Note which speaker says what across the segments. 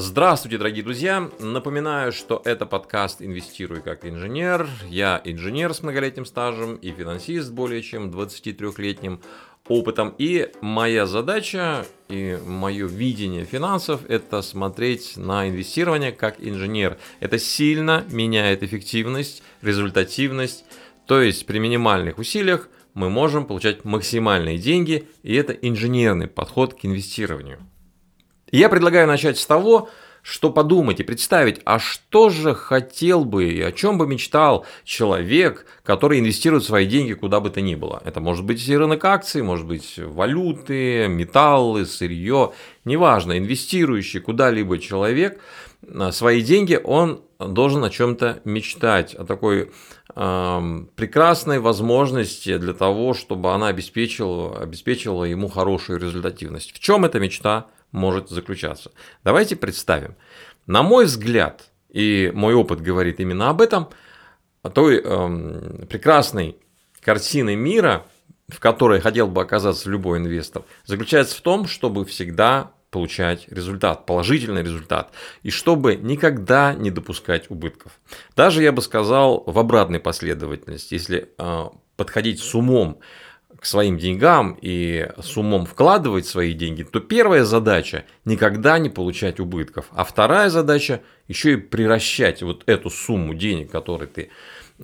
Speaker 1: Здравствуйте, дорогие друзья! Напоминаю, что это подкаст «Инвестируй как инженер». Я инженер с многолетним стажем и финансист более чем 23-летним опытом. И моя задача и мое видение финансов – это смотреть на инвестирование как инженер. Это сильно меняет эффективность, результативность. То есть при минимальных усилиях мы можем получать максимальные деньги, и это инженерный подход к инвестированию. Я предлагаю начать с того, что подумать и представить, а что же хотел бы и о чем бы мечтал человек, который инвестирует свои деньги куда бы то ни было. Это может быть и рынок акций, может быть валюты, металлы, сырье, неважно, инвестирующий куда-либо человек а, свои деньги, он должен о чем-то мечтать, о такой э, прекрасной возможности для того, чтобы она обеспечила, обеспечила ему хорошую результативность. В чем эта мечта? Может заключаться. Давайте представим. На мой взгляд, и мой опыт говорит именно об этом, той э, прекрасной картины мира, в которой хотел бы оказаться любой инвестор, заключается в том, чтобы всегда получать результат, положительный результат, и чтобы никогда не допускать убытков. Даже я бы сказал в обратной последовательности, если э, подходить с умом к своим деньгам и с умом вкладывать свои деньги, то первая задача никогда не получать убытков, а вторая задача еще и приращать вот эту сумму денег, которой ты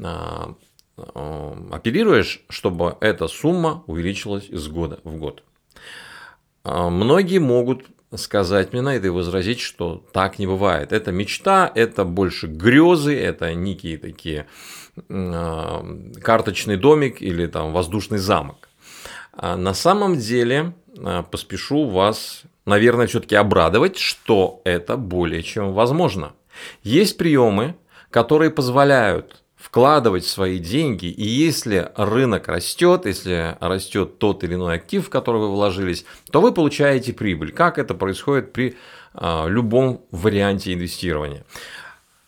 Speaker 1: а, а, оперируешь, чтобы эта сумма увеличилась из года в год. А, многие могут сказать мне на это и возразить, что так не бывает. Это мечта, это больше грезы, это некие такие карточный домик или там воздушный замок. А на самом деле а, поспешу вас, наверное, все-таки обрадовать, что это более чем возможно. Есть приемы, которые позволяют вкладывать свои деньги, и если рынок растет, если растет тот или иной актив, в который вы вложились, то вы получаете прибыль. Как это происходит при а, любом варианте инвестирования.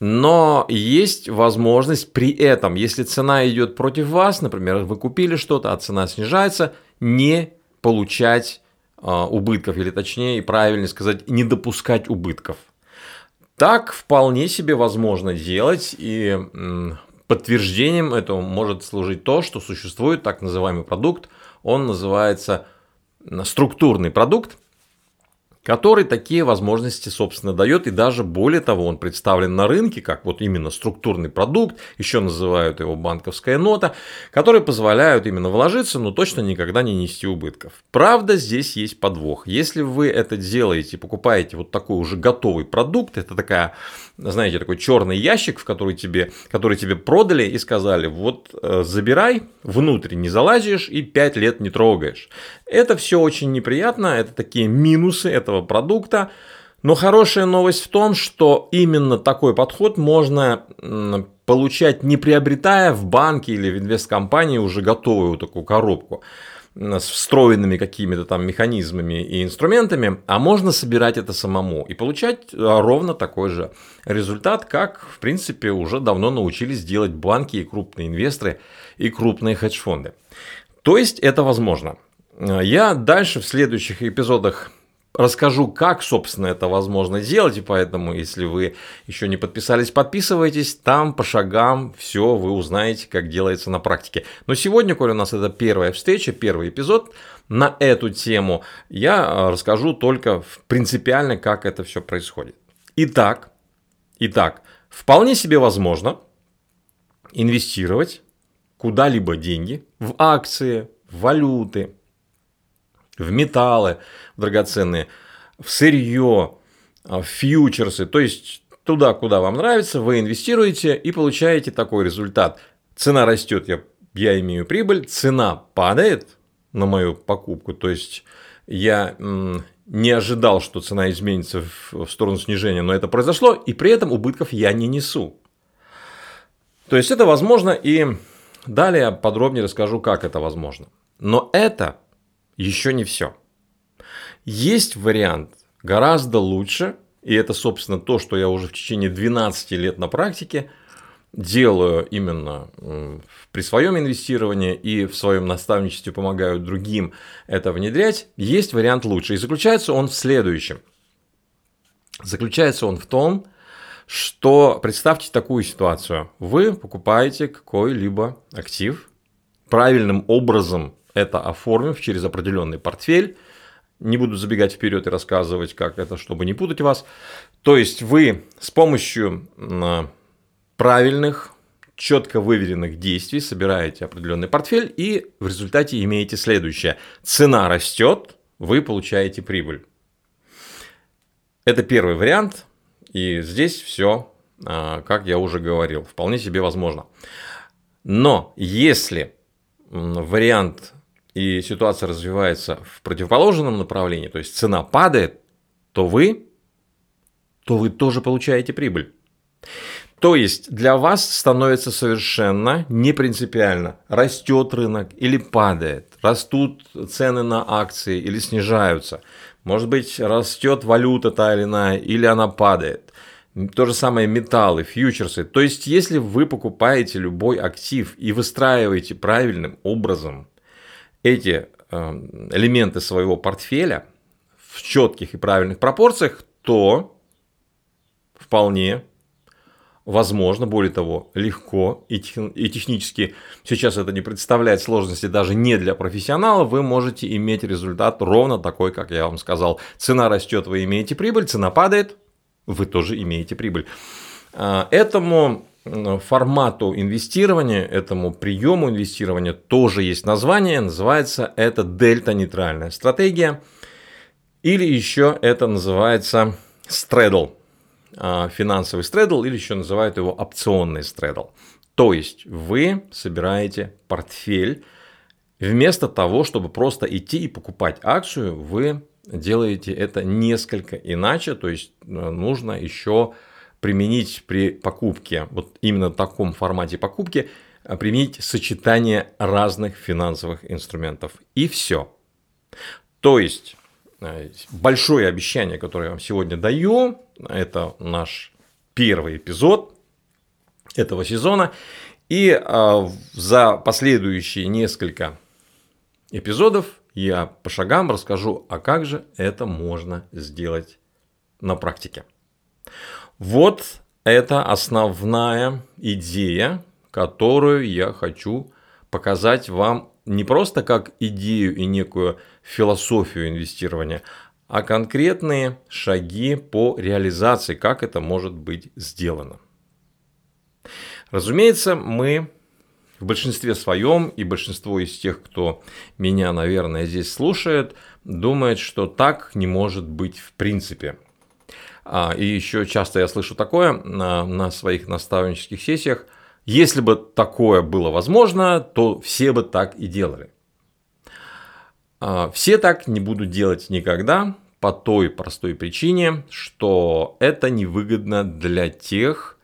Speaker 1: Но есть возможность при этом, если цена идет против вас, например, вы купили что-то, а цена снижается, не получать а, убытков, или точнее, правильно сказать, не допускать убытков. Так вполне себе возможно делать, и подтверждением этого может служить то, что существует так называемый продукт, он называется структурный продукт, который такие возможности, собственно, дает, и даже более того, он представлен на рынке, как вот именно структурный продукт, еще называют его банковская нота, которые позволяют именно вложиться, но точно никогда не нести убытков. Правда, здесь есть подвох. Если вы это делаете, покупаете вот такой уже готовый продукт, это такая, знаете, такой черный ящик, в который тебе, который тебе продали и сказали, вот э, забирай, внутрь не залазишь и 5 лет не трогаешь. Это все очень неприятно, это такие минусы этого продукта. Но хорошая новость в том, что именно такой подход можно получать не приобретая в банке или в инвесткомпании уже готовую такую коробку с встроенными какими-то там механизмами и инструментами, а можно собирать это самому и получать а, ровно такой же результат, как, в принципе, уже давно научились делать банки и крупные инвесторы и крупные хедж-фонды. То есть это возможно. Я дальше в следующих эпизодах расскажу, как, собственно, это возможно сделать, и поэтому, если вы еще не подписались, подписывайтесь, там по шагам все вы узнаете, как делается на практике. Но сегодня, коль у нас это первая встреча, первый эпизод на эту тему, я а, расскажу только принципиально, как это все происходит. Итак, итак, вполне себе возможно инвестировать куда-либо деньги в акции, в валюты, в металлы драгоценные, в сырье, а, в фьючерсы, то есть туда, куда вам нравится, вы инвестируете и получаете такой результат. Цена растет, я, я имею прибыль, цена падает на мою покупку, то есть я не ожидал, что цена изменится в сторону снижения, но это произошло, и при этом убытков я не несу. То есть это возможно, и далее подробнее расскажу, как это возможно. Но это еще не все. Есть вариант гораздо лучше, и это, собственно, то, что я уже в течение 12 лет на практике делаю именно при своем инвестировании и в своем наставничестве помогаю другим это внедрять, есть вариант лучше. И заключается он в следующем. Заключается он в том, что представьте такую ситуацию. Вы покупаете какой-либо актив, правильным образом это оформив через определенный портфель. Не буду забегать вперед и рассказывать, как это, чтобы не путать вас. То есть вы с помощью правильных, четко выверенных действий собираете определенный портфель и в результате имеете следующее. Цена растет, вы получаете прибыль. Это первый вариант, и здесь все, а, как я уже говорил, вполне себе возможно. Но если вариант и ситуация развивается в противоположном направлении, то есть цена падает, то вы, то вы тоже получаете прибыль. То есть для вас становится совершенно не принципиально, растет рынок или падает, растут цены на акции или снижаются. Может быть, растет валюта та или иная, или она падает. То же самое металлы, фьючерсы. То есть, если вы покупаете любой актив и выстраиваете правильным образом эти эм, элементы своего портфеля в четких и правильных пропорциях, то вполне возможно, более того, легко и, технически сейчас это не представляет сложности даже не для профессионалов, вы можете иметь результат ровно такой, как я вам сказал. Цена растет, вы имеете прибыль, цена падает, вы тоже имеете прибыль. А, этому формату инвестирования, этому приему инвестирования тоже есть название, называется это дельта-нейтральная стратегия, или еще это называется стредл. А, финансовый стредл или еще называют его опционный стредл. То есть вы собираете портфель, вместо того, чтобы просто идти и покупать акцию, вы делаете это несколько иначе, то есть э, нужно еще применить при покупке, вот именно в таком формате покупки, э, применить сочетание разных финансовых инструментов. И все. То есть Э, большое обещание, которое я вам сегодня даю. Это наш первый эпизод этого сезона. И а, за последующие несколько эпизодов я по шагам расскажу, а как же это можно сделать на практике. Вот это основная идея, которую я хочу показать вам не просто как идею и некую философию инвестирования, а конкретные шаги по реализации, как это может быть сделано. Разумеется, мы в большинстве своем, и большинство из тех, кто меня, наверное, здесь слушает, думает, что так не может быть в принципе. А, и еще часто я слышу такое на, своих наставнических сессиях. Если бы такое было возможно, то все бы так и делали. А, все так не будут делать никогда по той простой причине, что это невыгодно для тех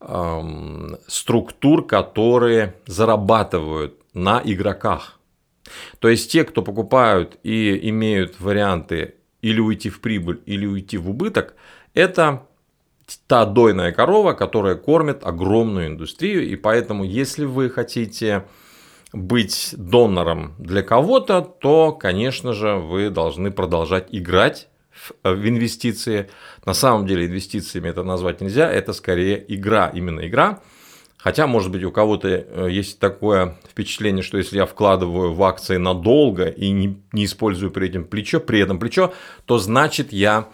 Speaker 1: эм, структур, которые зарабатывают на игроках. То есть те, кто покупают и имеют варианты или уйти в прибыль, или уйти в убыток, это та дойная корова, которая кормит огромную индустрию. И поэтому, если вы хотите быть донором для кого-то, то, конечно же, вы должны продолжать играть в, в инвестиции. На самом деле инвестициями это назвать нельзя, это скорее игра, именно игра. Хотя, может быть, у кого-то э, есть такое впечатление, что если я вкладываю в акции надолго и не, не использую при этом плечо, при этом плечо, то значит я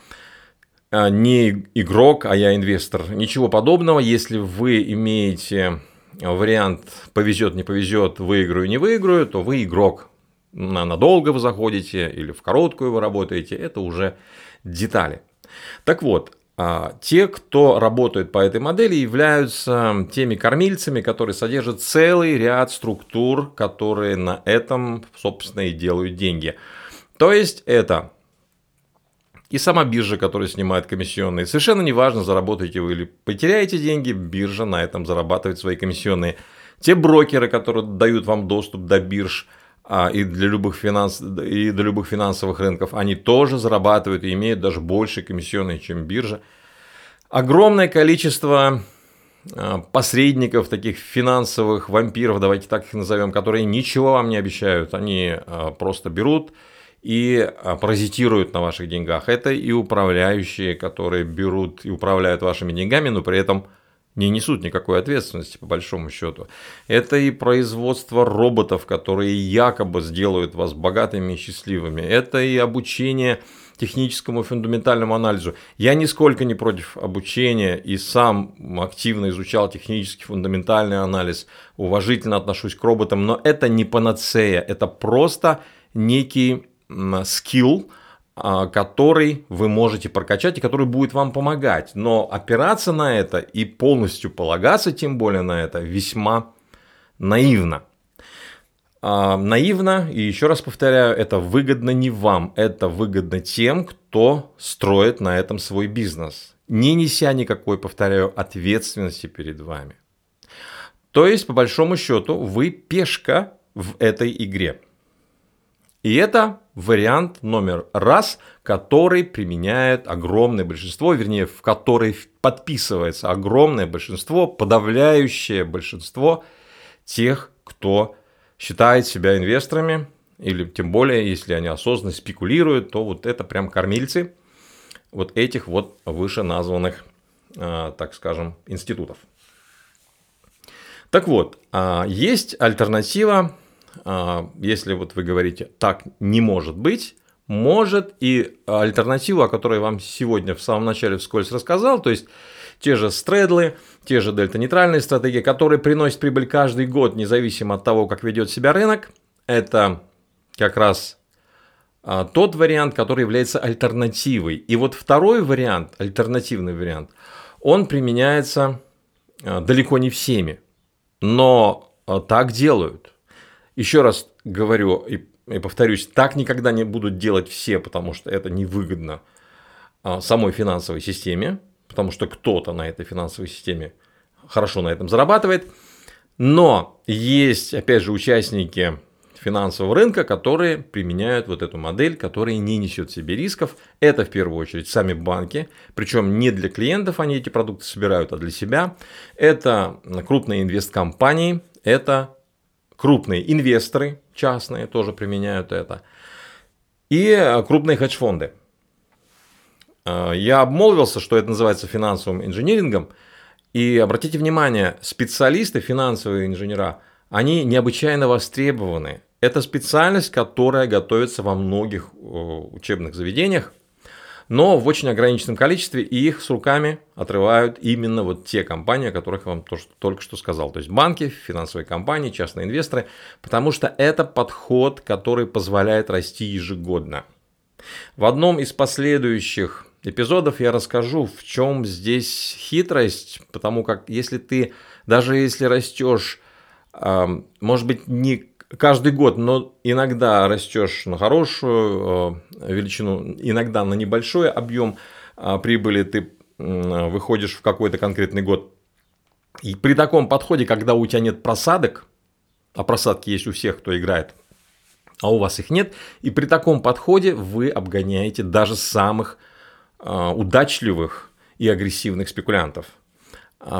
Speaker 1: э, не игрок, а я инвестор. Ничего подобного. Если вы имеете вариант повезет, не повезет, выиграю, не выиграю, то вы игрок. На надолго вы заходите или в короткую вы работаете, это уже детали. Так вот, те, кто работает по этой модели, являются теми кормильцами, которые содержат целый ряд структур, которые на этом, собственно, и делают деньги. То есть это и сама биржа, которая снимает комиссионные. Совершенно неважно, заработаете вы или потеряете деньги, биржа на этом зарабатывает свои комиссионные. Те брокеры, которые дают вам доступ до бирж а, и, для любых финанс, и до любых финансовых рынков, они тоже зарабатывают и имеют даже больше комиссионные, чем биржа. Огромное количество а, посредников, таких финансовых вампиров, давайте так их назовем, которые ничего вам не обещают. Они а, просто берут и а, паразитируют на ваших деньгах. Это и управляющие, которые берут и управляют вашими деньгами, но при этом не несут никакой ответственности, по большому счету. Это и производство роботов, которые якобы сделают вас богатыми и счастливыми. Это и обучение техническому фундаментальному анализу. Я нисколько не против обучения и сам активно изучал технический фундаментальный анализ, уважительно отношусь к роботам, но это не панацея, это просто некий скилл, который вы можете прокачать и который будет вам помогать. Но опираться на это и полностью полагаться тем более на это весьма наивно. А, наивно, и еще раз повторяю, это выгодно не вам, это выгодно тем, кто строит на этом свой бизнес, не неся никакой, повторяю, ответственности перед вами. То есть, по большому счету, вы пешка в этой игре. И это вариант номер раз, который применяет огромное большинство, вернее, в который подписывается огромное большинство, подавляющее большинство тех, кто считает себя инвесторами, или тем более, если они осознанно спекулируют, то вот это прям кормильцы вот этих вот выше названных, а, так скажем, институтов. Так вот, а, есть альтернатива если вот вы говорите, так не может быть, может и альтернативу, о которой я вам сегодня в самом начале вскользь рассказал, то есть те же стредлы, те же дельта-нейтральные стратегии, которые приносят прибыль каждый год, независимо от того, как ведет себя рынок, это как раз а, тот вариант, который является альтернативой. И вот второй вариант, альтернативный вариант, он применяется а, далеко не всеми, но так делают. Еще раз говорю и, и повторюсь, так никогда не будут делать все, потому что это невыгодно а, самой финансовой системе, потому что кто-то на этой финансовой системе хорошо на этом зарабатывает. Но есть, опять же, участники финансового рынка, которые применяют вот эту модель, которая не несет в себе рисков. Это в первую очередь сами банки, причем не для клиентов они эти продукты собирают, а для себя. Это крупные инвесткомпании, это крупные инвесторы частные тоже применяют это, и крупные хедж-фонды. А, я обмолвился, что это называется финансовым инжинирингом, и обратите внимание, специалисты, финансовые инженера, они необычайно востребованы. Это специальность, которая готовится во многих учебных заведениях, но в очень ограниченном количестве, и их с руками отрывают именно вот те компании, о которых я вам только что сказал. То есть банки, финансовые компании, частные инвесторы, потому что это подход, который позволяет расти ежегодно. В одном из последующих эпизодов я расскажу, в чем здесь хитрость, потому как если ты, даже если растешь, может быть, не каждый год, но иногда растешь на хорошую э, величину, иногда на небольшой объем э, прибыли, ты выходишь в какой-то конкретный год. И при таком подходе, когда у тебя нет просадок, а просадки есть у всех, кто играет, а у вас их нет, и при таком подходе вы обгоняете даже самых э, удачливых и агрессивных спекулянтов,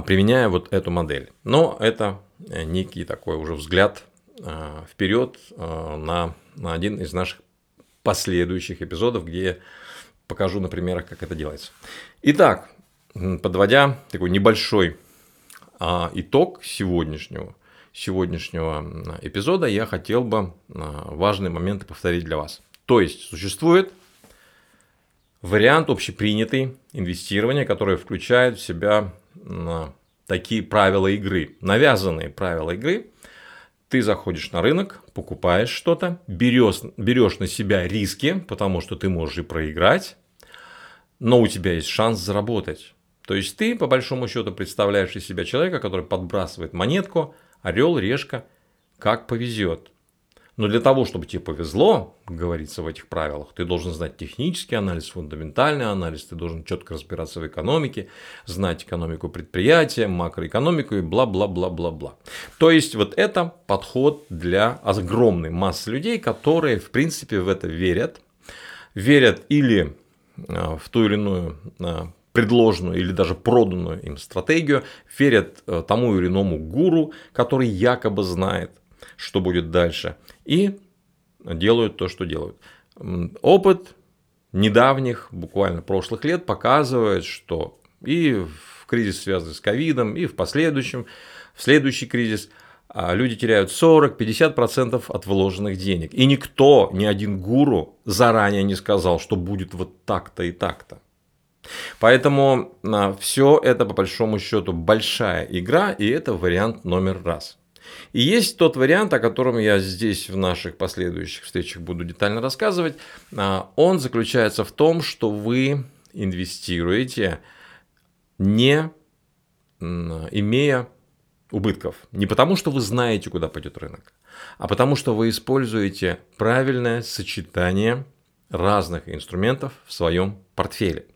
Speaker 1: применяя вот эту модель. Но это некий такой уже взгляд вперед э, на, на один из наших последующих эпизодов, где я покажу на примерах, как это делается. Итак, подводя такой небольшой а, итог сегодняшнего, сегодняшнего эпизода, я хотел бы а, важные моменты повторить для вас. То есть существует вариант общепринятый инвестирования, который включает в себя такие правила игры, навязанные правила игры – ты заходишь на рынок, покупаешь что-то, берешь, берешь на себя риски, потому что ты можешь и проиграть, но у тебя есть шанс заработать. То есть ты, по большому счету, представляешь из себя человека, который подбрасывает монетку, орел, решка, как повезет. Но для того, чтобы тебе повезло, говорится в этих правилах, ты должен знать технический анализ, фундаментальный анализ, ты должен четко разбираться в экономике, знать экономику предприятия, макроэкономику и бла-бла-бла-бла-бла. То есть вот это подход для огромной массы людей, которые в принципе в это верят, верят или а, в ту или иную а, предложенную или даже проданную им стратегию, верят а, тому или иному гуру, который якобы знает, что будет дальше, и делают то, что делают. опыт недавних, буквально прошлых лет показывает, что и в кризис, связанный с ковидом, и в последующем, в следующий кризис – а люди теряют 40-50% от вложенных денег. И никто, ни один гуру заранее не сказал, что будет вот так-то и так-то. Поэтому а, все это по большому счету большая игра, и это вариант номер раз. И есть тот вариант, о котором я здесь в наших последующих встречах буду детально рассказывать. А, он заключается в том, что вы инвестируете, не имея убытков. Не потому, что вы знаете, куда пойдет рынок, а потому, что вы используете правильное сочетание разных инструментов в своем портфеле.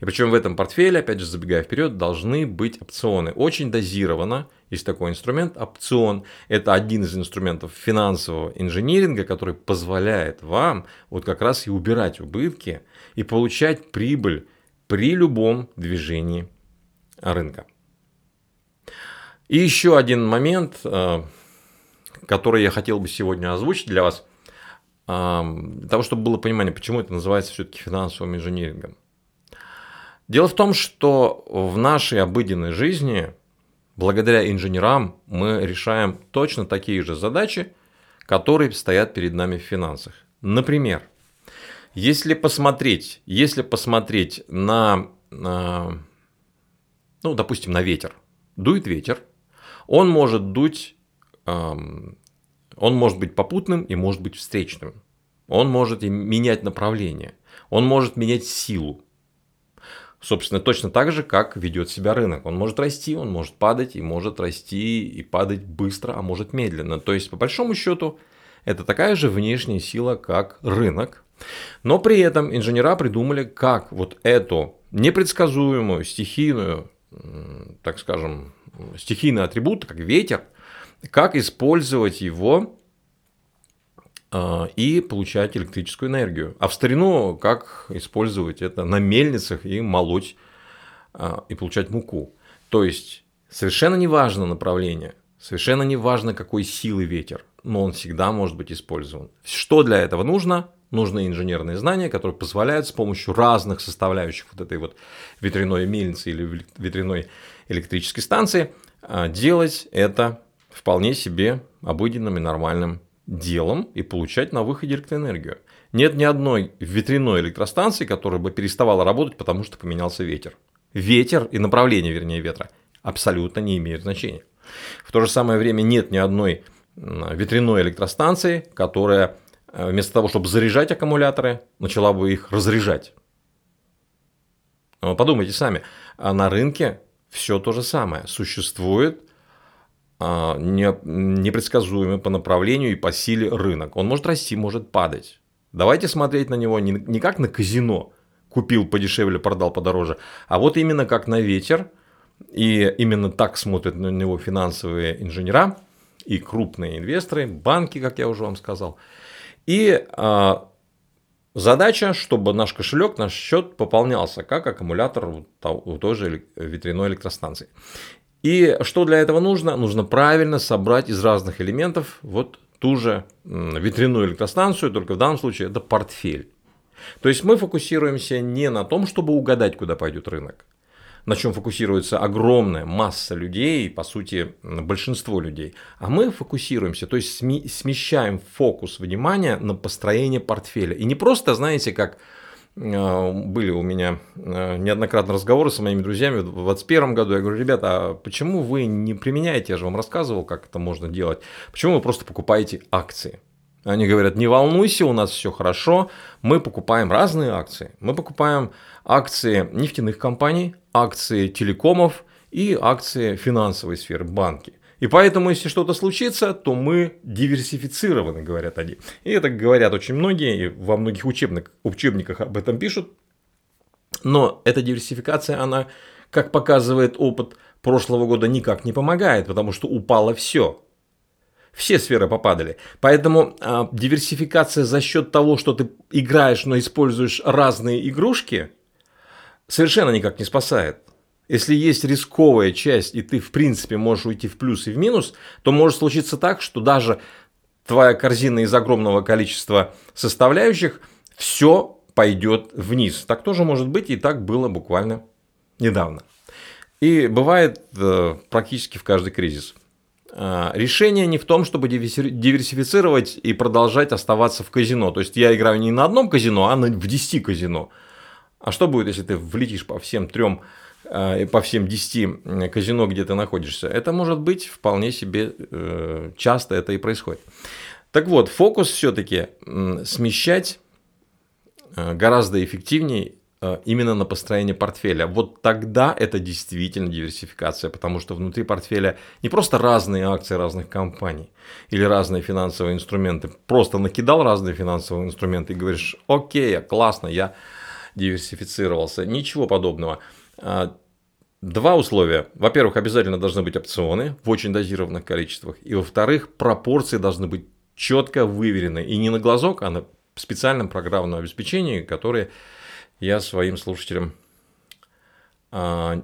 Speaker 1: И причем в этом портфеле, опять же, забегая вперед, должны быть опционы. Очень дозированно есть такой инструмент. Опцион – это один из инструментов финансового инжиниринга, который позволяет вам вот как раз и убирать убытки и получать прибыль при любом движении рынка. И еще один момент, э, который я хотел бы сегодня озвучить для вас, э, для того, чтобы было понимание, почему это называется все-таки финансовым инженерингом. Дело в том, что в нашей обыденной жизни, благодаря инженерам, мы решаем точно такие же задачи, которые стоят перед нами в финансах. Например, если посмотреть, если посмотреть на, на ну, допустим, на ветер. Дует ветер, он может дуть, он может быть попутным и может быть встречным. Он может менять направление. Он может менять силу. Собственно, точно так же, как ведет себя рынок. Он может расти, он может падать, и может расти и падать быстро, а может медленно. То есть, по большому счету, это такая же внешняя сила, как рынок. Но при этом инженера придумали, как вот эту непредсказуемую, стихийную, так скажем, стихийный атрибут, как ветер, как использовать его и получать электрическую энергию. А в старину как использовать это на мельницах и молоть а, и получать муку. То есть совершенно не важно направление, совершенно не важно какой силы ветер, но он всегда может быть использован. Что для этого нужно? Нужны инженерные знания, которые позволяют с помощью разных составляющих вот этой вот ветряной мельницы или ветряной электрической станции, а, делать это вполне себе обыденным и нормальным делом и получать на выходе электроэнергию. Нет ни одной ветряной электростанции, которая бы переставала работать, потому что поменялся ветер. Ветер и направление, вернее, ветра абсолютно не имеют значения. В то же самое время нет ни одной ветряной электростанции, которая а, вместо того, чтобы заряжать аккумуляторы, начала бы их разряжать. Подумайте сами, а на рынке все то же самое. Существует непредсказуемый по направлению и по силе рынок. Он может расти, может падать. Давайте смотреть на него не, не как на казино, купил подешевле, продал подороже, а вот именно как на ветер. И именно так смотрят на него финансовые инженера и крупные инвесторы, банки, как я уже вам сказал. И а, Задача, чтобы наш кошелек, наш счет пополнялся как аккумулятор у той же ветряной электростанции. И что для этого нужно? Нужно правильно собрать из разных элементов вот ту же ветряную электростанцию, только в данном случае это портфель. То есть мы фокусируемся не на том, чтобы угадать, куда пойдет рынок, на чем фокусируется огромная масса людей, по сути, большинство людей. А мы фокусируемся, то есть смещаем фокус внимания на построение портфеля. И не просто, знаете, как были у меня э, неоднократно разговоры с моими друзьями в 2021 году. Я говорю, ребята, а почему вы не применяете, я же вам рассказывал, как это можно делать, почему вы просто покупаете акции? Они говорят, не волнуйся, у нас все хорошо, мы покупаем разные акции. Мы покупаем акции нефтяных компаний, акции телекомов и акции финансовой сферы, банки. И поэтому, если что-то случится, то мы диверсифицированы, говорят они. И это говорят очень многие, и во многих учебниках, учебниках об этом пишут. Но эта диверсификация, она, как показывает опыт прошлого года, никак не помогает, потому что упало все все сферы попадали. Поэтому э, диверсификация за счет того, что ты играешь, но используешь разные игрушки, совершенно никак не спасает. Если есть рисковая часть, и ты, в принципе, можешь уйти в плюс и в минус, то может случиться так, что даже твоя корзина из огромного количества составляющих все пойдет вниз. Так тоже может быть, и так было буквально недавно. И бывает э, практически в каждый кризис. Э, решение не в том, чтобы диверсифицировать и продолжать оставаться в казино. То есть я играю не на одном казино, а в 10 казино. А что будет, если ты влетишь по всем трем по всем 10 казино, где ты находишься? Это может быть вполне себе часто это и происходит. Так вот, фокус все-таки смещать гораздо эффективнее Э, именно на построение портфеля. Вот тогда это действительно диверсификация, потому что внутри портфеля не просто разные акции разных компаний или разные финансовые инструменты, просто накидал разные финансовые инструменты и говоришь, окей, классно, я диверсифицировался. Ничего подобного. А, два условия. Во-первых, обязательно должны быть опционы в очень дозированных количествах. И во-вторых, пропорции должны быть четко выверены. И не на глазок, а на специальном программном обеспечении, которое я своим слушателям, а,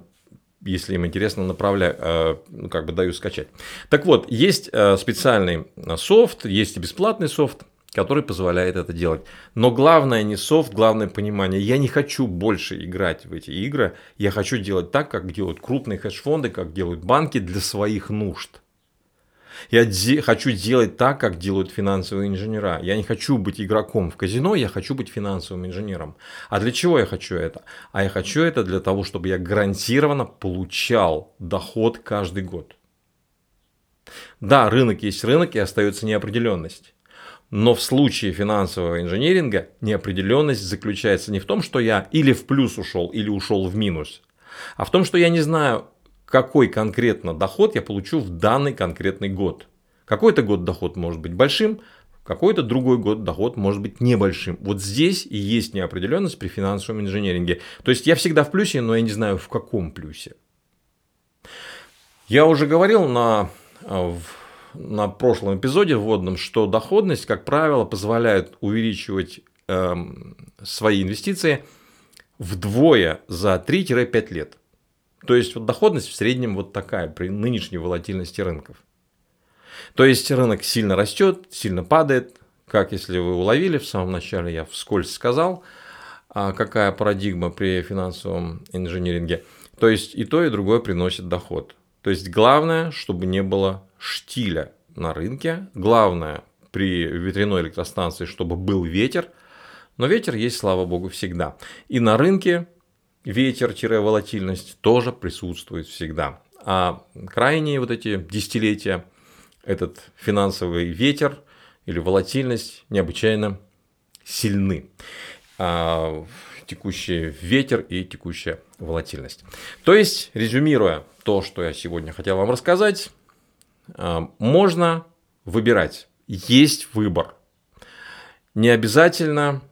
Speaker 1: если им интересно, направляю, а, ну, как бы даю скачать. Так вот, есть специальный софт, есть и бесплатный софт, который позволяет это делать. Но главное не софт, главное понимание. Я не хочу больше играть в эти игры. Я хочу делать так, как делают крупные хедж-фонды, как делают банки для своих нужд. Я де- хочу делать так, как делают финансовые инженера. Я не хочу быть игроком в казино, я хочу быть финансовым инженером. А для чего я хочу это? А я хочу это для того, чтобы я гарантированно получал доход каждый год. Да, рынок есть рынок и остается неопределенность. Но в случае финансового инженеринга неопределенность заключается не в том, что я или в плюс ушел, или ушел в минус, а в том, что я не знаю, какой конкретно доход я получу в данный конкретный год. Какой-то год доход может быть большим, какой-то другой год доход может быть небольшим. Вот здесь и есть неопределенность при финансовом инженеринге. То есть я всегда в плюсе, но я не знаю в каком плюсе. Я уже говорил на, на прошлом эпизоде вводном, что доходность, как правило, позволяет увеличивать э, свои инвестиции вдвое за 3-5 лет. То есть вот доходность в среднем вот такая при нынешней волатильности рынков. То есть рынок сильно растет, сильно падает. Как если вы уловили в самом начале, я вскользь сказал, а какая парадигма при финансовом инжиниринге. То есть и то, и другое приносит доход. То есть главное, чтобы не было штиля на рынке. Главное при ветряной электростанции, чтобы был ветер. Но ветер есть, слава богу, всегда. И на рынке ветер-волатильность тоже присутствует всегда. А крайние вот эти десятилетия этот финансовый ветер или волатильность необычайно сильны. А, текущий ветер и текущая волатильность. То есть, резюмируя то, что я сегодня хотел вам рассказать, можно выбирать. Есть выбор. Не обязательно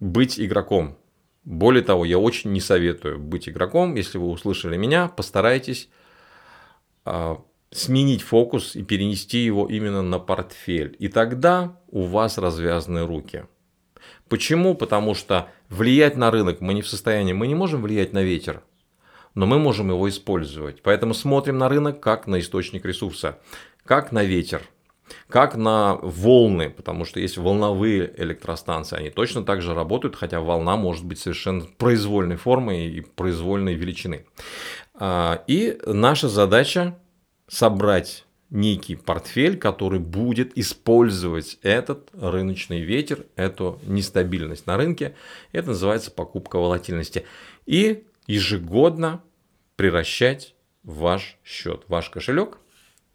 Speaker 1: быть игроком. Более того, я очень не советую быть игроком. Если вы услышали меня, постарайтесь а, сменить фокус и перенести его именно на портфель. И тогда у вас развязаны руки. Почему? Потому что влиять на рынок мы не в состоянии, мы не можем влиять на ветер, но мы можем его использовать. Поэтому смотрим на рынок как на источник ресурса, как на ветер – как на волны, потому что есть волновые электростанции, они точно так же работают, хотя волна может быть совершенно произвольной формы и произвольной величины. А, и наша задача собрать некий портфель, который будет использовать этот рыночный ветер, эту нестабильность на рынке. Это называется покупка волатильности. И ежегодно превращать ваш счет, ваш кошелек,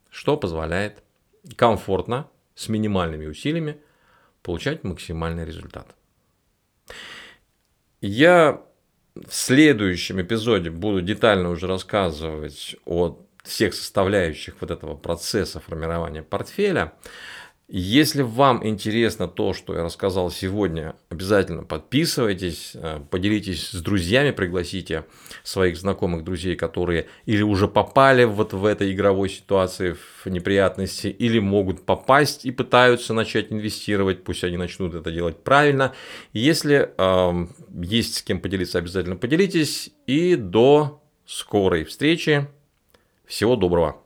Speaker 1: что позволяет комфортно, с минимальными усилиями получать максимальный результат. Я в следующем эпизоде буду детально уже рассказывать о всех составляющих вот этого процесса формирования портфеля. Если вам интересно то, что я рассказал сегодня, обязательно подписывайтесь, э, поделитесь с друзьями, пригласите своих знакомых друзей, которые или уже попали вот в этой игровой ситуации в неприятности, или могут попасть и пытаются начать инвестировать, пусть они начнут это делать правильно. Если э, есть с кем поделиться, обязательно поделитесь. И до скорой встречи. Всего доброго.